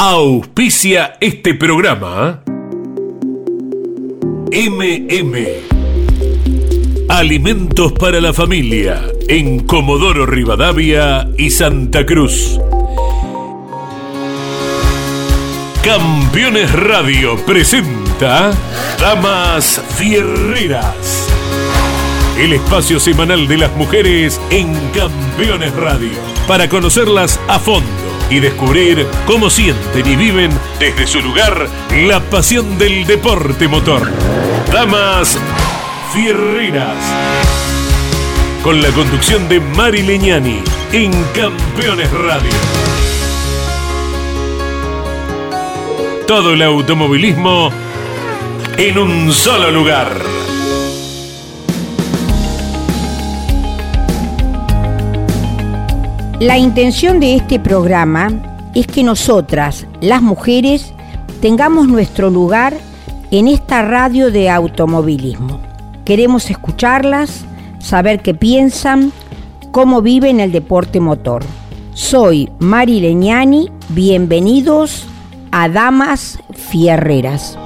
Auspicia este programa. MM. Alimentos para la familia en Comodoro Rivadavia y Santa Cruz. Campeones Radio presenta Damas Fierreras. El espacio semanal de las mujeres en Campeones Radio. Para conocerlas a fondo y descubrir cómo sienten y viven desde su lugar la pasión del deporte motor. Damas Fierreras. Con la conducción de Mari Leñani en Campeones Radio. Todo el automovilismo en un solo lugar. La intención de este programa es que nosotras, las mujeres, tengamos nuestro lugar en esta radio de automovilismo. Queremos escucharlas, saber qué piensan, cómo viven el deporte motor. Soy Mari Leñani, bienvenidos a Damas Fierreras.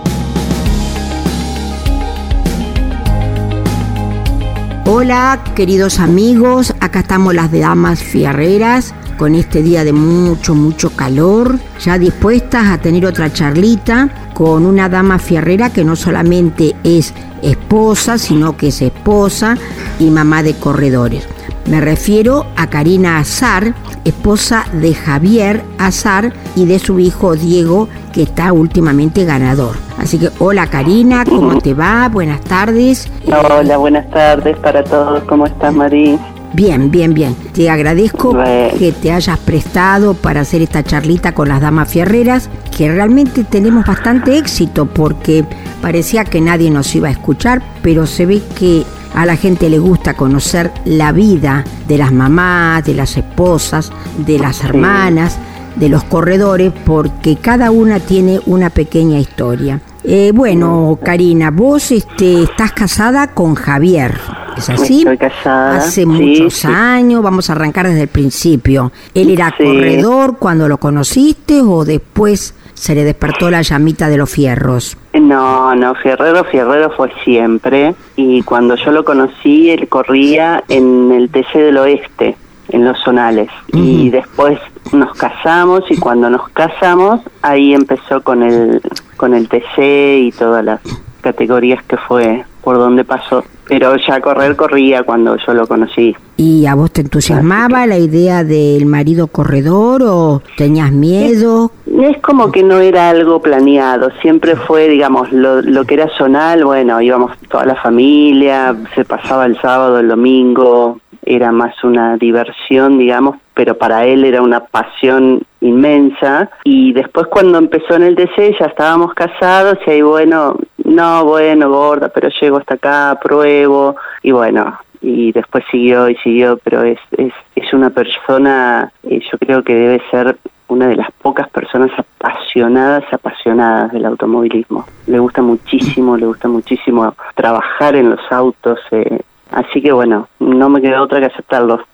Hola queridos amigos, acá estamos las Damas Fierreras con este día de mucho, mucho calor, ya dispuestas a tener otra charlita con una dama fierrera que no solamente es esposa, sino que es esposa y mamá de corredores. Me refiero a Karina Azar, esposa de Javier Azar y de su hijo Diego, que está últimamente ganador. Así que hola Karina, ¿cómo te va? Buenas tardes. Hola, buenas tardes para todos. ¿Cómo estás, Marí? Bien, bien, bien. Te agradezco que te hayas prestado para hacer esta charlita con las damas fierreras, que realmente tenemos bastante éxito porque parecía que nadie nos iba a escuchar, pero se ve que a la gente le gusta conocer la vida de las mamás, de las esposas, de las hermanas, de los corredores, porque cada una tiene una pequeña historia. Eh, bueno, Karina, vos este, estás casada con Javier. ¿Es así? Estoy casada. Hace muchos años, vamos a arrancar desde el principio. ¿Él era corredor cuando lo conociste o después se le despertó la llamita de los fierros? No, no, Fierrero, Fierrero fue siempre. Y cuando yo lo conocí, él corría en el TC del Oeste, en los zonales. Y después nos casamos y cuando nos casamos, ahí empezó con el, con el TC y todas las categorías que fue por donde pasó. Pero ya correr corría cuando yo lo conocí. ¿Y a vos te entusiasmaba la idea del marido corredor o tenías miedo? Es como que no era algo planeado, siempre fue, digamos, lo, lo que era zonal, bueno, íbamos toda la familia, se pasaba el sábado, el domingo, era más una diversión, digamos, pero para él era una pasión inmensa. Y después cuando empezó en el DC ya estábamos casados y ahí, bueno, no, bueno, gorda, pero llego hasta acá, pruebo, y bueno, y después siguió y siguió, pero es, es, es una persona, eh, yo creo que debe ser una de las pocas personas apasionadas, apasionadas del automovilismo. Le gusta muchísimo, le gusta muchísimo trabajar en los autos, eh, Así que bueno, no me queda otra que aceptarlo.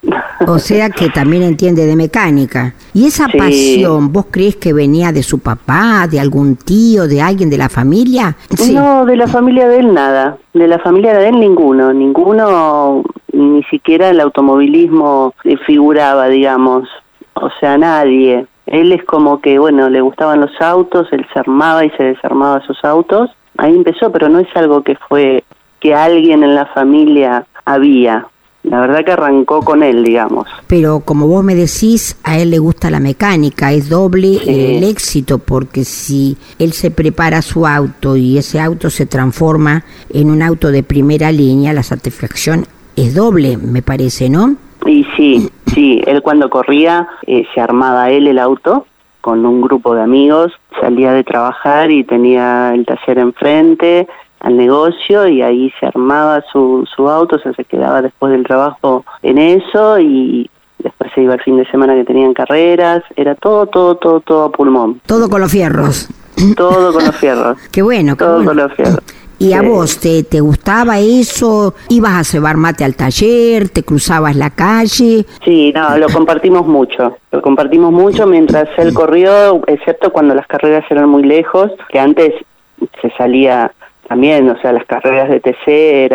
O sea que también entiende de mecánica. ¿Y esa pasión, vos crees que venía de su papá, de algún tío, de alguien de la familia? No, de la familia de él nada. De la familia de él ninguno. Ninguno, ni siquiera el automovilismo figuraba, digamos. O sea, nadie. Él es como que, bueno, le gustaban los autos, él se armaba y se desarmaba sus autos. Ahí empezó, pero no es algo que fue que alguien en la familia había. La verdad que arrancó con él, digamos. Pero como vos me decís, a él le gusta la mecánica, es doble el éxito, porque si él se prepara su auto y ese auto se transforma en un auto de primera línea, la satisfacción es doble, me parece, ¿no? Y sí, sí, él cuando corría eh, se armaba él el auto con un grupo de amigos, salía de trabajar y tenía el taller enfrente, al negocio y ahí se armaba su, su auto, o sea, se quedaba después del trabajo en eso y después se iba el fin de semana que tenían carreras, era todo, todo, todo, todo a pulmón. Todo con los fierros. Todo con los fierros. qué bueno, qué todo bueno. con los fierros. ¿Y a Sí. vos te, te gustaba eso? ¿Ibas a cebar mate al taller? ¿Te cruzabas la calle? Sí, no, lo compartimos mucho. Lo compartimos mucho mientras él corrió, excepto cuando las carreras eran muy lejos, que antes se salía también, o sea, las carreras de TC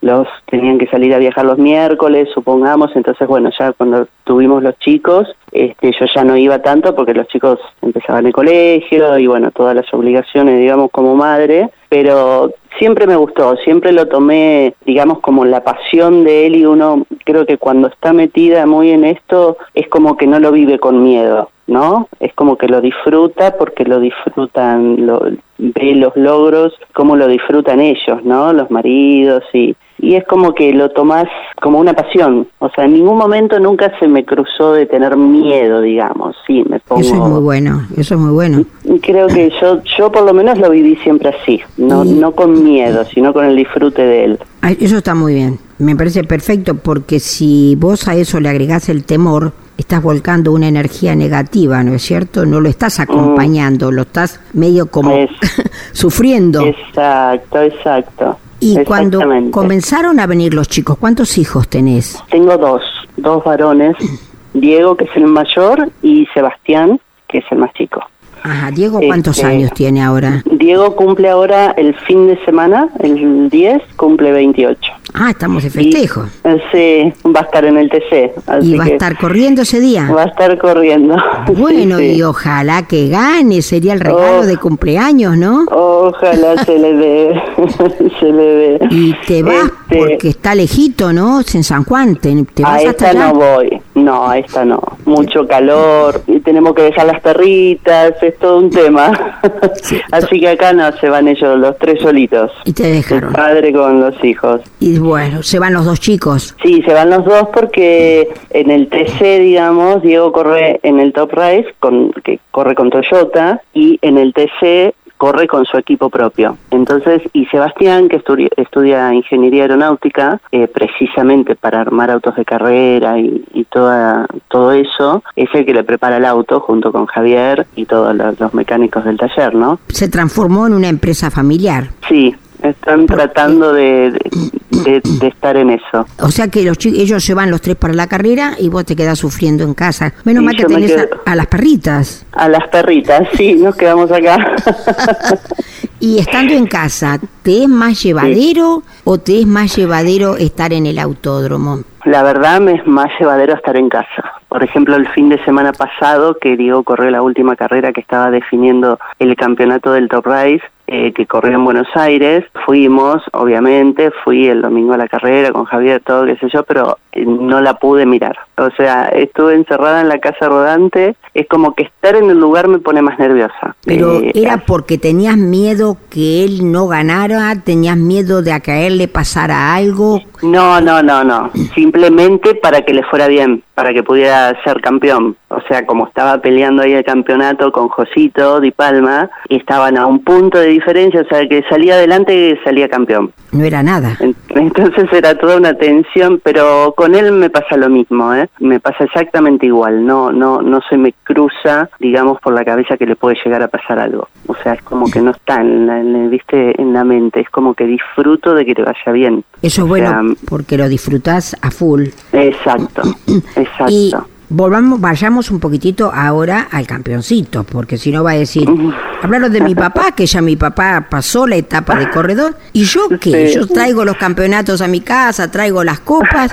los tenían que salir a viajar los miércoles, supongamos, entonces bueno, ya cuando tuvimos los chicos, este, yo ya no iba tanto porque los chicos empezaban el colegio y bueno, todas las obligaciones, digamos, como madre, pero siempre me gustó, siempre lo tomé, digamos, como la pasión de él y uno creo que cuando está metida muy en esto es como que no lo vive con miedo. ¿no? Es como que lo disfruta porque lo disfrutan, lo, ve los logros, cómo lo disfrutan ellos, ¿no? Los maridos y, y es como que lo tomás como una pasión. O sea, en ningún momento nunca se me cruzó de tener miedo, digamos. Sí, me pongo... Eso es muy bueno, eso es muy bueno. Creo que yo, yo por lo menos lo viví siempre así, no, Y- no con miedo, sino con el disfrute de él. Eso está muy bien, me parece perfecto porque si vos a eso le agregás el temor, estás volcando una energía negativa, ¿no es cierto? No lo estás acompañando, lo estás medio como Es- sufriendo. Exacto, exacto. Y cuando comenzaron a venir los chicos, ¿cuántos hijos tenés? Tengo dos, dos varones, Diego, que es el mayor, y Sebastián, que es el más chico. Ajá, Diego, ¿cuántos Este, años tiene ahora? Diego cumple ahora el fin de semana, el 10, cumple 28. Ah, estamos de Y, festejo. eh, sí, va a estar en el TC. Así Y va a estar corriendo ese día. Va a estar corriendo. Bueno, Sí, sí. y ojalá que gane, sería el regalo Oh. de cumpleaños, ¿no? Ojalá se le dé, se le dé. Y te vas Este, porque está lejito, ¿no? Es en San Juan, te, te a vas hasta esta allá. no voy, no, a esta no. Mucho calor, y tenemos que dejar las perritas, es todo un tema. Así que acá no, se van ellos los tres solitos. Y te El dejaron. padre con los hijos. Y bueno, se van los dos chicos. Sí, se van los dos porque en el TC, digamos, Diego corre en el Top Race, con, que corre con Toyota, y en el TC corre con su equipo propio. Entonces, y Sebastián, que estudi- estudia ingeniería aeronáutica, eh, precisamente para armar autos de carrera y, y toda, todo eso, es el que le prepara el auto junto con Javier y todos los, los mecánicos del taller, ¿no? Se transformó en una empresa familiar. Sí, están tratando de, de- de- estar en eso. O sea que los ellos se van los tres para la carrera y vos te quedás sufriendo en casa. Menos Y mal que me tenés a las perritas. A las perritas, sí, nos quedamos acá. Y estando en casa, ¿te es más llevadero o te es más llevadero estar en el autódromo? La verdad me es más llevadero estar en casa. Por ejemplo, el fin de semana pasado, que Diego corrió la última carrera que estaba definiendo el campeonato del Top Race, eh, que corrió en Buenos Aires, fuimos, obviamente, fui el domingo a la carrera con Javier, todo, qué sé yo, pero eh, no la pude mirar. O sea, estuve encerrada en la casa rodante, es como que estar en el lugar me pone más nerviosa. Pero Eh, era porque tenías miedo que él no ganara, tenías miedo de a que a él le pasara algo. No, no, no, no. Simplemente para que le fuera bien, para que pudiera ser campeón. O sea, como estaba peleando ahí el campeonato con Josito Di Palma, y estaban a un punto de diferencia, o sea, que salía adelante y salía campeón. No era nada. En- Entonces era toda una tensión, pero con él me pasa lo mismo, ¿eh? Me pasa exactamente igual. No, no, no se me cruza, digamos, por la cabeza que le puede llegar a pasar algo. O sea, es como que no está en la, en viste, en la mente. Es como que disfruto de que te vaya bien. Eso es O bueno porque lo disfrutás a full. Exacto, exacto. Y volvamos, vayamos un poquitito ahora al campeoncito, porque si no va a decir, hablaron de mi papá, que ya mi papá pasó la etapa de corredor, y yo qué, Sí. yo traigo los campeonatos a mi casa, traigo las copas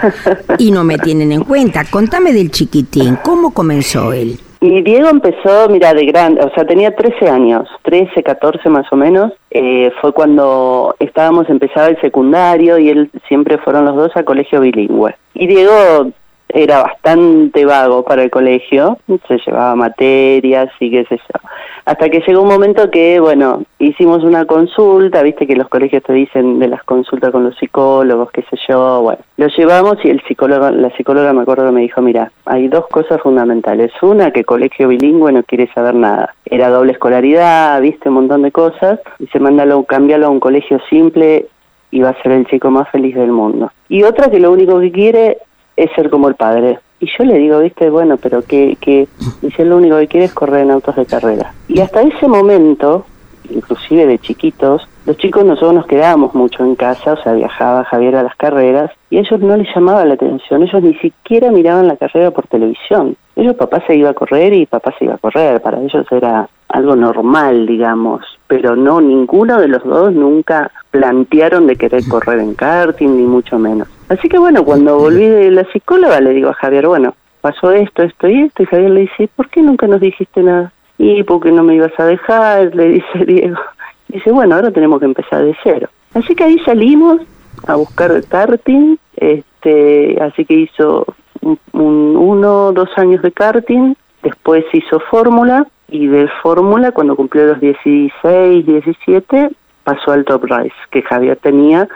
y no me tienen en cuenta. Contame del chiquitín, ¿cómo comenzó él? Y Diego empezó, mira, de grande, o sea, tenía 13 años, 13, 14 más o menos. Eh, fue cuando estábamos, empezaba el secundario y él siempre fueron los dos a colegio bilingüe. Y Diego era bastante vago para el colegio, se llevaba materias y qué sé yo. Hasta que llegó un momento que, bueno, hicimos una consulta, viste que los colegios te dicen de las consultas con los psicólogos, qué sé yo, bueno. Lo llevamos y el psicólogo, la psicóloga me acuerdo que me dijo, mira, hay dos cosas fundamentales. Una, que colegio bilingüe no quiere saber nada. Era doble escolaridad, viste, un montón de cosas. Y se mándalo, cambiarlo a un colegio simple y va a ser el chico más feliz del mundo. Y otra que lo único que quiere es ser como el padre. Y yo le digo, viste, bueno, pero que, que dice lo único que quiere es correr en autos de carrera. Y hasta ese momento, inclusive de chiquitos, los chicos nosotros nos quedábamos mucho en casa, o sea, viajaba Javier a las carreras, y a ellos no les llamaba la atención, ellos ni siquiera miraban la carrera por televisión. Ellos papá se iba a correr y papá se iba a correr, para ellos era algo normal, digamos, pero no, ninguno de los dos nunca plantearon de querer correr en karting, ni mucho menos. Así que bueno, cuando volví de la psicóloga le digo a Javier, bueno, pasó esto, esto y esto, y Javier le dice, ¿por qué nunca nos dijiste nada? Y porque no me ibas a dejar, le dice Diego. Dice, bueno, ahora tenemos que empezar de cero. Así que ahí salimos a buscar el karting, este, así que hizo un, uno, dos años de karting, después hizo fórmula, y de fórmula, cuando cumplió los 16, 17, pasó al Top Race, que Javier tenía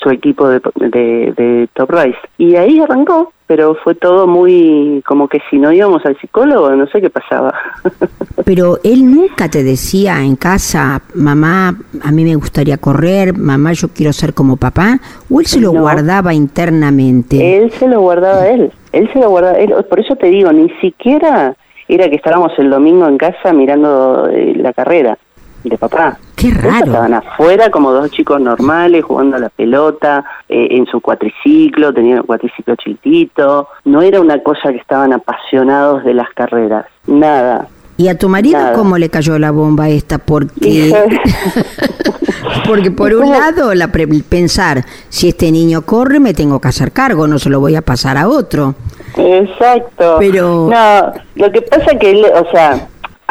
su equipo de, de, Top Race. Y ahí arrancó, pero fue todo muy como que si no íbamos al psicólogo, no sé qué pasaba. pero él nunca te decía en casa, mamá, a mí me gustaría correr, mamá, yo quiero ser como papá, o él se lo guardaba internamente. Él se lo guardaba él, él se lo guardaba él, por eso te digo, ni siquiera era que estábamos el domingo en casa mirando eh, la carrera de papá. Qué raro. estaban afuera como dos chicos normales jugando a la pelota, eh, en su cuatriciclo, tenían un cuatriciclo chiquitito. No era una cosa que estaban apasionados de las carreras, nada. ¿Y a tu marido cómo le cayó la bomba esta? Porque, porque por un lado, la pensar, si este niño corre, me tengo que hacer cargo, no se lo voy a pasar a otro. Exacto. Pero... No, lo que pasa que él, o sea,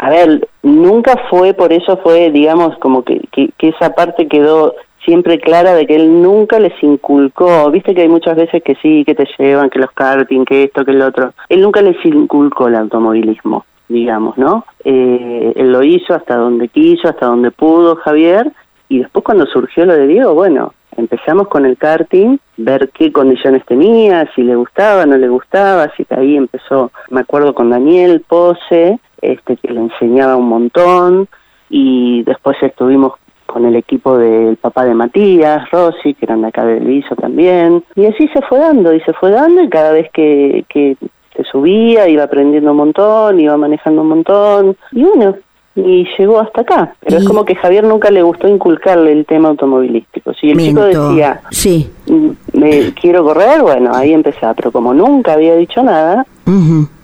a ver, nunca fue, por eso fue, digamos, como que, que, esa parte quedó siempre clara de que él nunca les inculcó, viste que hay muchas veces que sí, que te llevan, que los karting, que esto, que el otro, él nunca les inculcó el automovilismo, digamos, ¿no? Eh, él lo hizo hasta donde quiso, hasta donde pudo Javier, y después cuando surgió lo de Diego, bueno, empezamos con el karting, ver qué condiciones tenía, si le gustaba, no le gustaba, así que ahí empezó, me acuerdo con Daniel Pose, este, que le enseñaba un montón y después estuvimos con el equipo del papá de Matías, Rossi, que eran de acá del ISO también, y así se fue dando, y se fue dando, y cada vez que, que se subía, iba aprendiendo un montón, iba manejando un montón, y bueno, y llegó hasta acá. Pero es como que Javier nunca le gustó inculcarle el tema automovilístico. Si el chico decía, sí. Mm, me quiero correr, bueno, ahí empezaba, pero como nunca había dicho nada,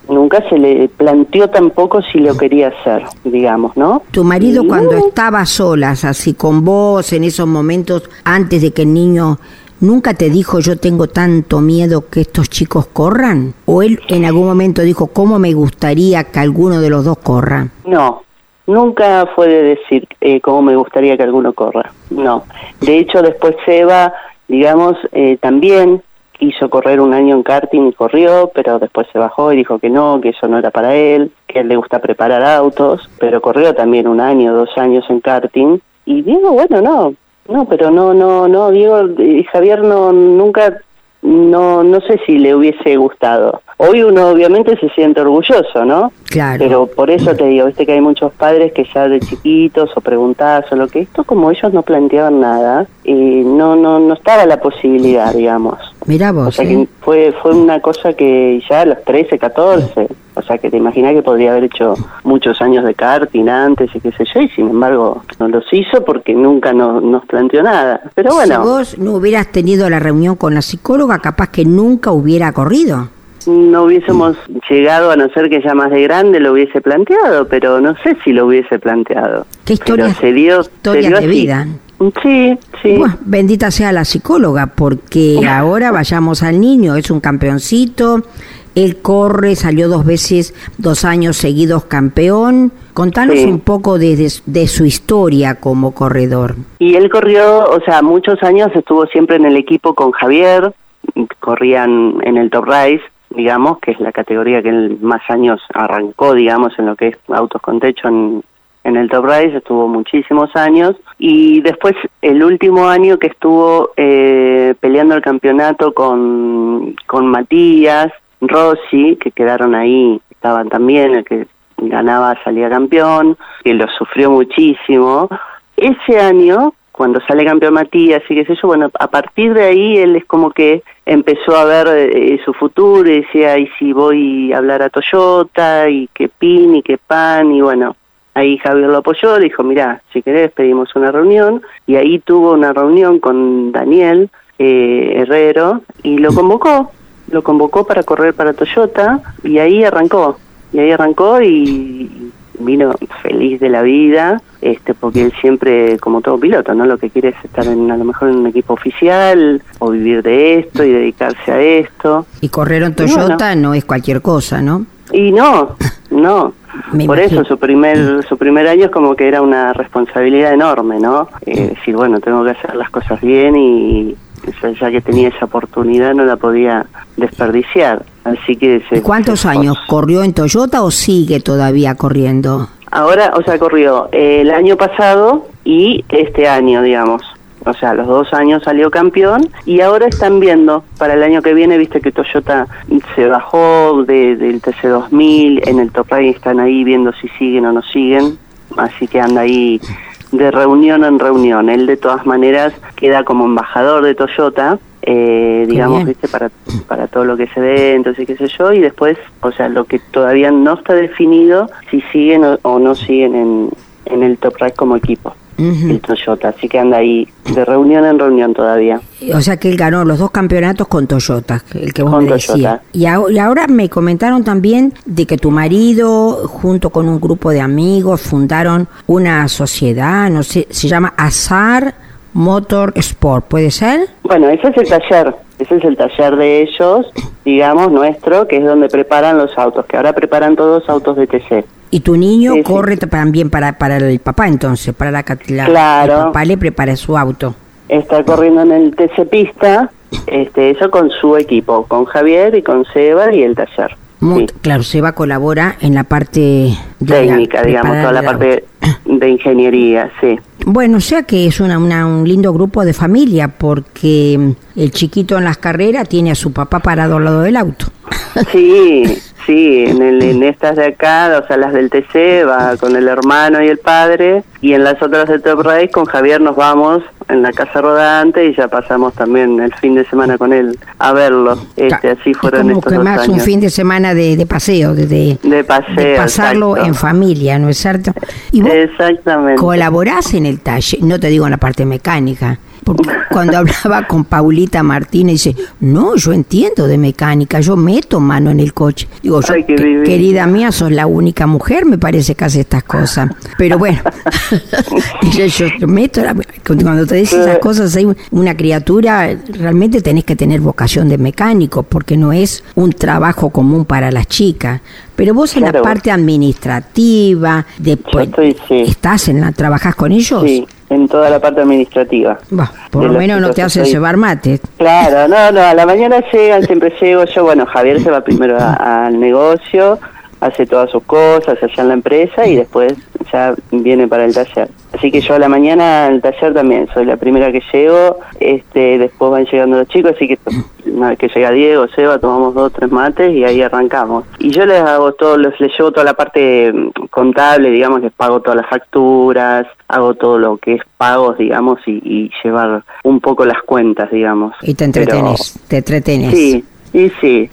nunca se le planteó tampoco si lo quería hacer, digamos, ¿no? Tu marido cuando estaba solas, así con vos, en esos momentos, antes de que el niño ¿Nunca te dijo yo tengo tanto miedo que estos chicos corran? ¿O él en algún momento dijo cómo me gustaría que alguno de los dos corra? No, nunca fue de decir eh, cómo me gustaría que alguno corra. No. De hecho, después Seba, digamos, eh, también quiso correr un año en karting y corrió, pero después se bajó y dijo que no, que eso no era para él, que a él le gusta preparar autos, pero corrió también un año, dos años en karting. Y Diego, bueno, no, no, pero no, no, no, Diego y Javier no, nunca, no, no sé si le hubiese gustado. Hoy uno obviamente se siente orgulloso, ¿no? Claro. Pero por eso te digo, viste que hay muchos padres que ya de chiquitos o preguntás o lo que esto, como ellos no planteaban nada, y no, no, no estaba la posibilidad, digamos. Mira vos. O sea que ¿eh? fue, fue una cosa que ya a los 13, 14, o sea que te imaginas que podría haber hecho muchos años de karting antes y qué sé yo, y sin embargo no los hizo porque nunca nos planteó nada. Pero bueno. Si vos no hubieras tenido la reunión con la psicóloga, capaz que nunca hubiera corrido no hubiésemos llegado, a no ser que ya más de grande lo hubiese planteado, pero no sé si lo hubiese planteado. ¿Qué historia, se dio, de vida? Sí, sí. bendita sea la psicóloga, porque ahora vayamos al niño, es un campeoncito, él corre, salió dos veces, dos años seguidos campeón. Contanos un poco de, de, su historia como corredor. Y él corrió, o sea, muchos años estuvo siempre en el equipo con Javier, corrían en el Top Race, digamos, que es la categoría que él más años arrancó, digamos, en lo que es autos con techo en, el Top Race, estuvo muchísimos años, y después el último año que estuvo eh, peleando el campeonato con, con Matías, Rossi, que quedaron ahí, estaban también, el que ganaba salía campeón, que lo sufrió muchísimo. Ese año cuando sale campeón Matías y qué sé yo, bueno, a partir de ahí él es como que empezó a ver eh, su futuro y decía, y si voy a hablar a Toyota y qué pin y qué pan y bueno, ahí Javier lo apoyó, dijo, mira, si querés pedimos una reunión, y ahí tuvo una reunión con Daniel eh, Herrero y lo convocó, lo convocó para correr para Toyota y ahí arrancó, y ahí arrancó y vino feliz de la vida, este, porque él siempre, como todo piloto, ¿no? Lo que quiere es estar en, a lo mejor en un equipo oficial o vivir de esto y dedicarse a esto. Y correr en Toyota no es cualquier cosa, ¿no? Y no, no. Por eso su primer su primer año es como que era una responsabilidad enorme, ¿no? Eh, decir, bueno, tengo que hacer las cosas bien y ya que tenía esa oportunidad no la podía desperdiciar. Así que ¿Cuántos años corrió en Toyota o sigue todavía corriendo? Ahora, o sea, corrió el año pasado y este año, digamos. O sea, los dos años salió campeón y ahora están viendo para el año que viene, viste que Toyota se bajó de, del TC2000, en el Top Rank están ahí viendo si siguen o no siguen, así que anda ahí de reunión en reunión. Él de todas maneras queda como embajador de Toyota, eh, digamos, viste, para, para todo lo que se ve, entonces qué sé yo, y después, o sea, lo que todavía no está definido, si siguen o, no siguen en, en el Top Race como equipo el Toyota, así que anda ahí de reunión en reunión todavía. O sea que él ganó los dos campeonatos con Toyota, el que vos me decías. Y, ahora me comentaron también de que tu marido, junto con un grupo de amigos, fundaron una sociedad, no sé, se llama Azar Motor Sport, ¿puede ser? Bueno, ese es el taller, ese es el taller de ellos, digamos, nuestro, que es donde preparan los autos, que ahora preparan todos autos de TC. Y tu niño corre también para, para el papá entonces, para la, la claro. el papá le prepara su auto. Está corriendo en el TC Pista, este, eso con su equipo, con Javier y con Seba y el taller. Muy, Claro, Seba colabora en la parte técnica, digamos, toda la parte de ingeniería, sí. Bueno, o sea que es una, un lindo grupo de familia porque el chiquito en las carreras tiene a su papá parado al lado del auto. Sí, Sí, en, el, en estas de acá, o sea, las del TC, va con el hermano y el padre, y en las otras de Top Race con Javier nos vamos en la casa rodante y ya pasamos también el fin de semana con él a verlo. Este, así fueron como que más un fin de semana de, paseo, de, de, paseo, pasarlo en familia, ¿no es cierto? Y vos Exactamente. colaborás en el no te digo en la parte mecánica, porque cuando hablaba con Paulita Martínez, dice, no, yo entiendo de mecánica, yo meto mano en el coche. Digo, yo, querida mía, sos la única mujer, me parece que hace estas cosas. Pero bueno, yo, meto, cuando te dices esas cosas, hay una criatura, realmente tenés que tener vocación de mecánico, porque no es un trabajo común para las chicas. Pero vos en la parte administrativa, después, ¿estás en la, trabajás con ellos? Sí, en toda la parte administrativa. por lo menos no te hacen llevar mate. Claro, no, no, a la mañana llegan, siempre llego yo, bueno, Javier se va primero al negocio, hace todas sus cosas allá en la empresa y después ya viene para el taller. Así que yo a la mañana al taller también soy la primera que llego, este después van llegando los chicos, así que una vez que llega Diego, Seba, tomamos dos o tres mates y ahí arrancamos. Y yo les hago todo, les, les llevo toda la parte mm, contable, digamos, les pago todas las facturas, hago todo lo que es pagos, digamos, y, llevar un poco las cuentas, digamos. Y te entretenes, te entretenes. Sí, y sí.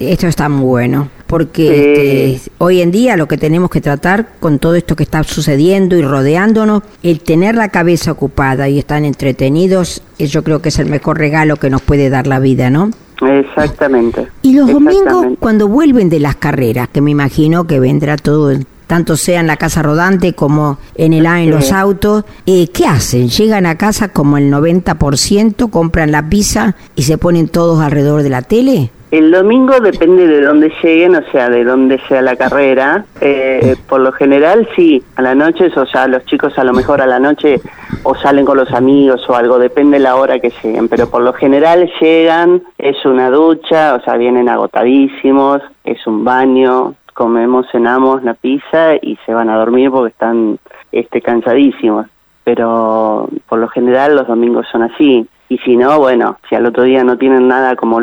Esto está muy bueno porque este, hoy en día lo que tenemos que tratar con todo esto que está sucediendo y rodeándonos, el tener la cabeza ocupada y estar entretenidos, yo creo que es el mejor regalo que nos puede dar la vida, ¿no? Exactamente. Y los domingos, cuando vuelven de las carreras, que me imagino que vendrá todo tanto sea en la casa rodante como en el A en los autos, eh, ¿qué hacen? ¿Llegan a casa como el 90%, compran la pizza y se ponen todos alrededor de la tele? El domingo depende de dónde lleguen, o sea, de dónde sea la carrera. Eh, por lo general, sí, a la noche, o sea, los chicos a lo mejor a la noche o salen con los amigos o algo, depende la hora que lleguen, pero por lo general llegan, es una ducha, o sea, vienen agotadísimos, es un baño, comemos, cenamos la pizza y se van a dormir porque están este, cansadísimos. Pero por lo general los domingos son así. Y si no, bueno, si al otro día no tienen nada como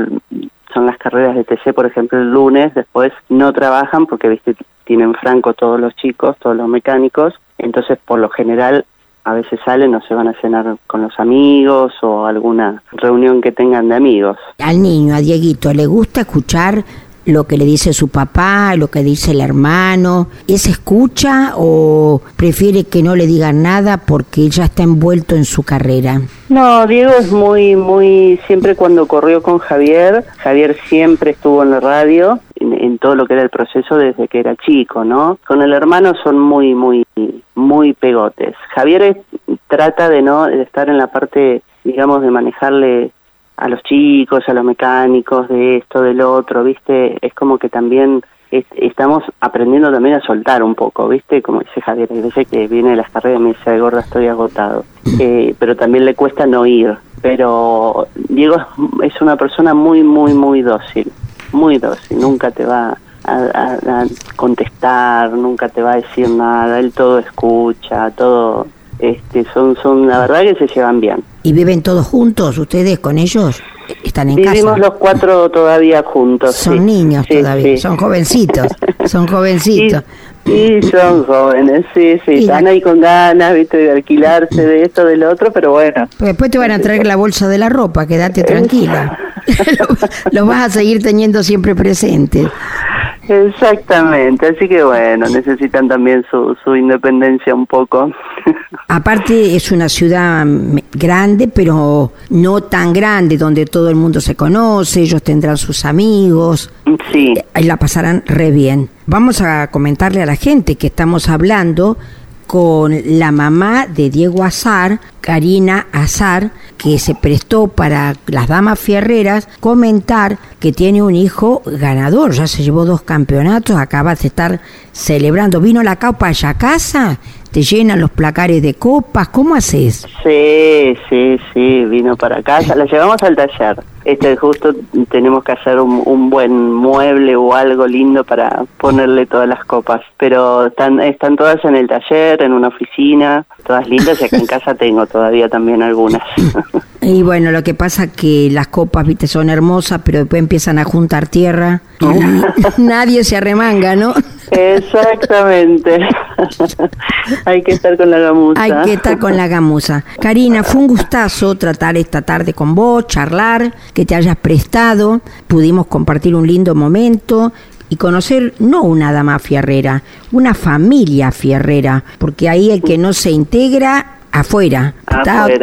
son las carreras de TC, por ejemplo, el lunes, después no trabajan porque, viste, tienen franco todos los chicos, todos los mecánicos, entonces por lo general a veces salen o se van a cenar con los amigos o alguna reunión que tengan de amigos. Al niño, a Dieguito, ¿le gusta escuchar lo que le dice su papá, lo que dice el hermano? ¿Es escucha o prefiere que no le digan nada porque ya está envuelto en su carrera? No, Diego es muy, muy, siempre cuando corrió con Javier, Javier siempre estuvo en la radio, en, todo lo que era el proceso desde que era chico, ¿no? Con el hermano son muy, muy, muy pegotes. Javier trata de no de estar en la parte, digamos, de manejarle a los chicos, a los mecánicos, de esto, del otro, ¿viste? Es como que también estamos aprendiendo también a soltar un poco, ¿viste? Como dice Javier, hay veces que viene de las carreras y me dice, gorda, estoy agotado. Eh, pero también le cuesta no ir. Pero Diego es una persona muy, muy, muy dócil, muy dócil, nunca te va a, contestar, nunca te va a decir nada, él todo escucha, todo, este, son, son, la verdad que se llevan bien. ¿Y viven todos juntos ustedes con ellos? ¿Están en Vivimos los cuatro todavía juntos. Son niños todavía, son jovencitos, son jovencitos. Sí, son jóvenes, sí, sí, están ahí con ganas, viste, de alquilarse de esto, del otro, pero bueno. Pues después te van a traer la bolsa de la ropa, quédate tranquila. Lo vas a seguir teniendo siempre presente. Exactamente, así que bueno, necesitan también su, su independencia un poco. Aparte es una ciudad grande, pero no tan grande, donde todo el mundo se conoce, ellos tendrán sus amigos. Sí. Ahí la pasarán re bien. Vamos a comentarle a la gente que estamos hablando con la mamá de Diego Azar, Karina Azar, que se prestó para las damas fierreras comentar que tiene un hijo ganador, ya se llevó dos campeonatos, acaba de estar celebrando, vino la copa allá a casa, te llenan los placares de copas, ¿cómo haces? Sí, sí, sí, vino para casa, la llevamos al taller. Este justo tenemos que hacer un, buen mueble o algo lindo para ponerle todas las copas, pero están están todas en el taller, en una oficina, todas lindas y acá en casa tengo todavía también algunas. Y bueno, lo que pasa que las copas, viste, son hermosas, pero después empiezan a juntar tierra nadie se arremanga, ¿no? Exactamente. Hay que estar con la gamuza. Hay que estar con la gamuza. Karina, fue un gustazo tratar esta tarde con vos, charlar, que te hayas prestado, pudimos compartir un lindo momento y conocer no una dama fierrera, una familia fierrera, porque ahí el que no se integra afuera.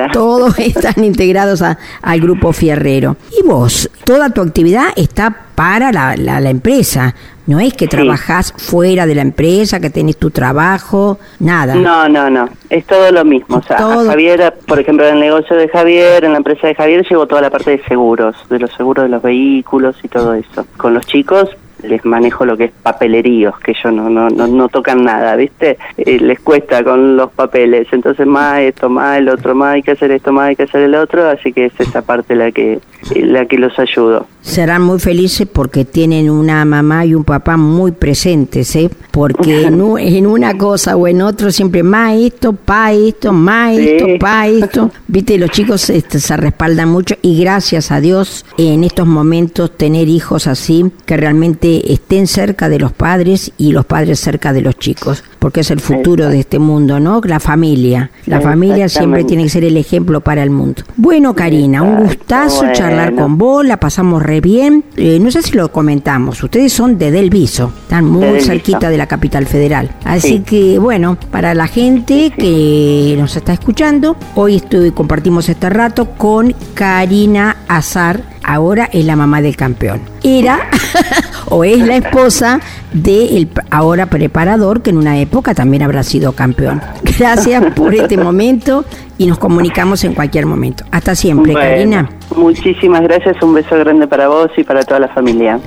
todos están integrados al grupo fierrero. Y vos, toda tu actividad está para la, la, empresa. No es que trabajás fuera de la empresa, que tenés tu trabajo, nada. No, no, no. Es todo lo mismo. O sea, Javier, por ejemplo, en el negocio de Javier, en la empresa de Javier, llevo toda la parte de seguros, de los seguros de los vehículos y todo eso. Con los chicos, les manejo lo que es papeleríos, que ellos no, no, no, tocan nada, ¿viste? Eh, les cuesta con los papeles, entonces más esto, más el otro, más hay que hacer esto, más hay que hacer el otro, así que es esa parte la que, la que los ayudo. Serán muy felices porque tienen una mamá y un papá muy presentes, ¿eh? Porque en, una cosa o en otro siempre más esto, pa esto, más esto, pa esto. Viste, los chicos este, se respaldan mucho y gracias a Dios en estos momentos tener hijos así que realmente estén cerca de los padres y los padres cerca de los chicos, porque es el futuro de este mundo, ¿no? La familia. La familia siempre tiene que ser el ejemplo para el mundo. Bueno, Karina, un gustazo charlar con vos, la pasamos re bien. Eh, no sé si lo comentamos, ustedes son de Del Viso, están muy cerquita de la capital federal. Así que, bueno, para la gente que nos está escuchando, hoy estoy, compartimos este rato con Karina Azar ahora es la mamá del campeón. Era o es la esposa del ahora preparador que en una época también habrá sido campeón. Gracias por este momento y nos comunicamos en cualquier momento. Hasta siempre, Karina. Muchísimas gracias, un beso grande para vos y para toda la familia.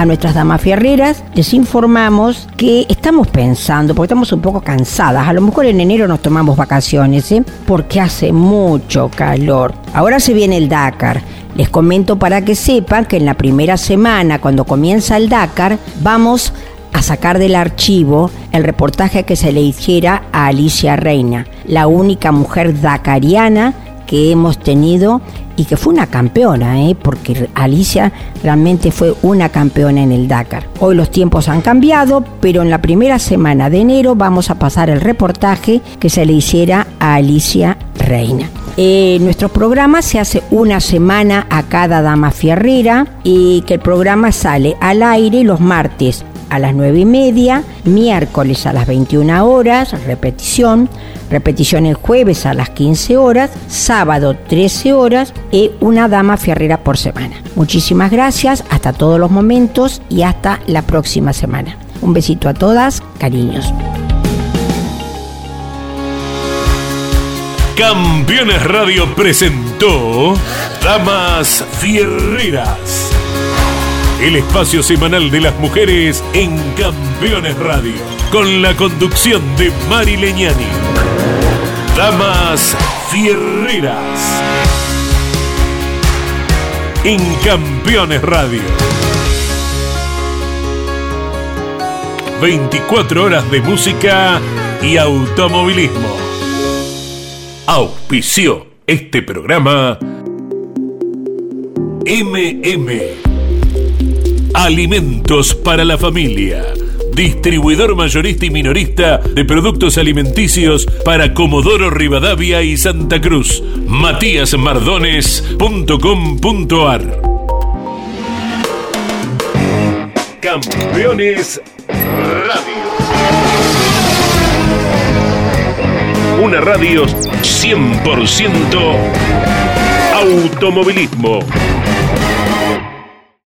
A nuestras damas fierreras, les informamos que estamos pensando, porque estamos un poco cansadas, a lo mejor en enero nos tomamos vacaciones, ¿eh? porque hace mucho calor. Ahora se viene el Dakar. Les comento para que sepan que en la primera semana, cuando comienza el Dakar, vamos a sacar del archivo el reportaje que se le hiciera a Alicia Reina, la única mujer dakariana que hemos tenido y que fue una campeona, ¿eh? porque Alicia realmente fue una campeona en el Dakar. Hoy los tiempos han cambiado, pero en la primera semana de enero vamos a pasar el reportaje que se le hiciera a Alicia Reina. Eh, nuestro programa se hace una semana a cada dama fierrera y que el programa sale al aire los martes a las 9 y media, miércoles a las 21 horas, repetición, repetición el jueves a las 15 horas, sábado 13 horas y una dama fierrera por semana. Muchísimas gracias, hasta todos los momentos y hasta la próxima semana. Un besito a todas, cariños. Campeones Radio presentó Damas Fierreras el espacio semanal de las mujeres en Campeones Radio, con la conducción de Mari Leñani. Damas Fierreras. En Campeones Radio. 24 horas de música y automovilismo. Auspició este programa MM Alimentos para la familia. Distribuidor mayorista y minorista de productos alimenticios para Comodoro Rivadavia y Santa Cruz. Matíasmardones.com.ar Campeones Radio. Una radio 100% automovilismo.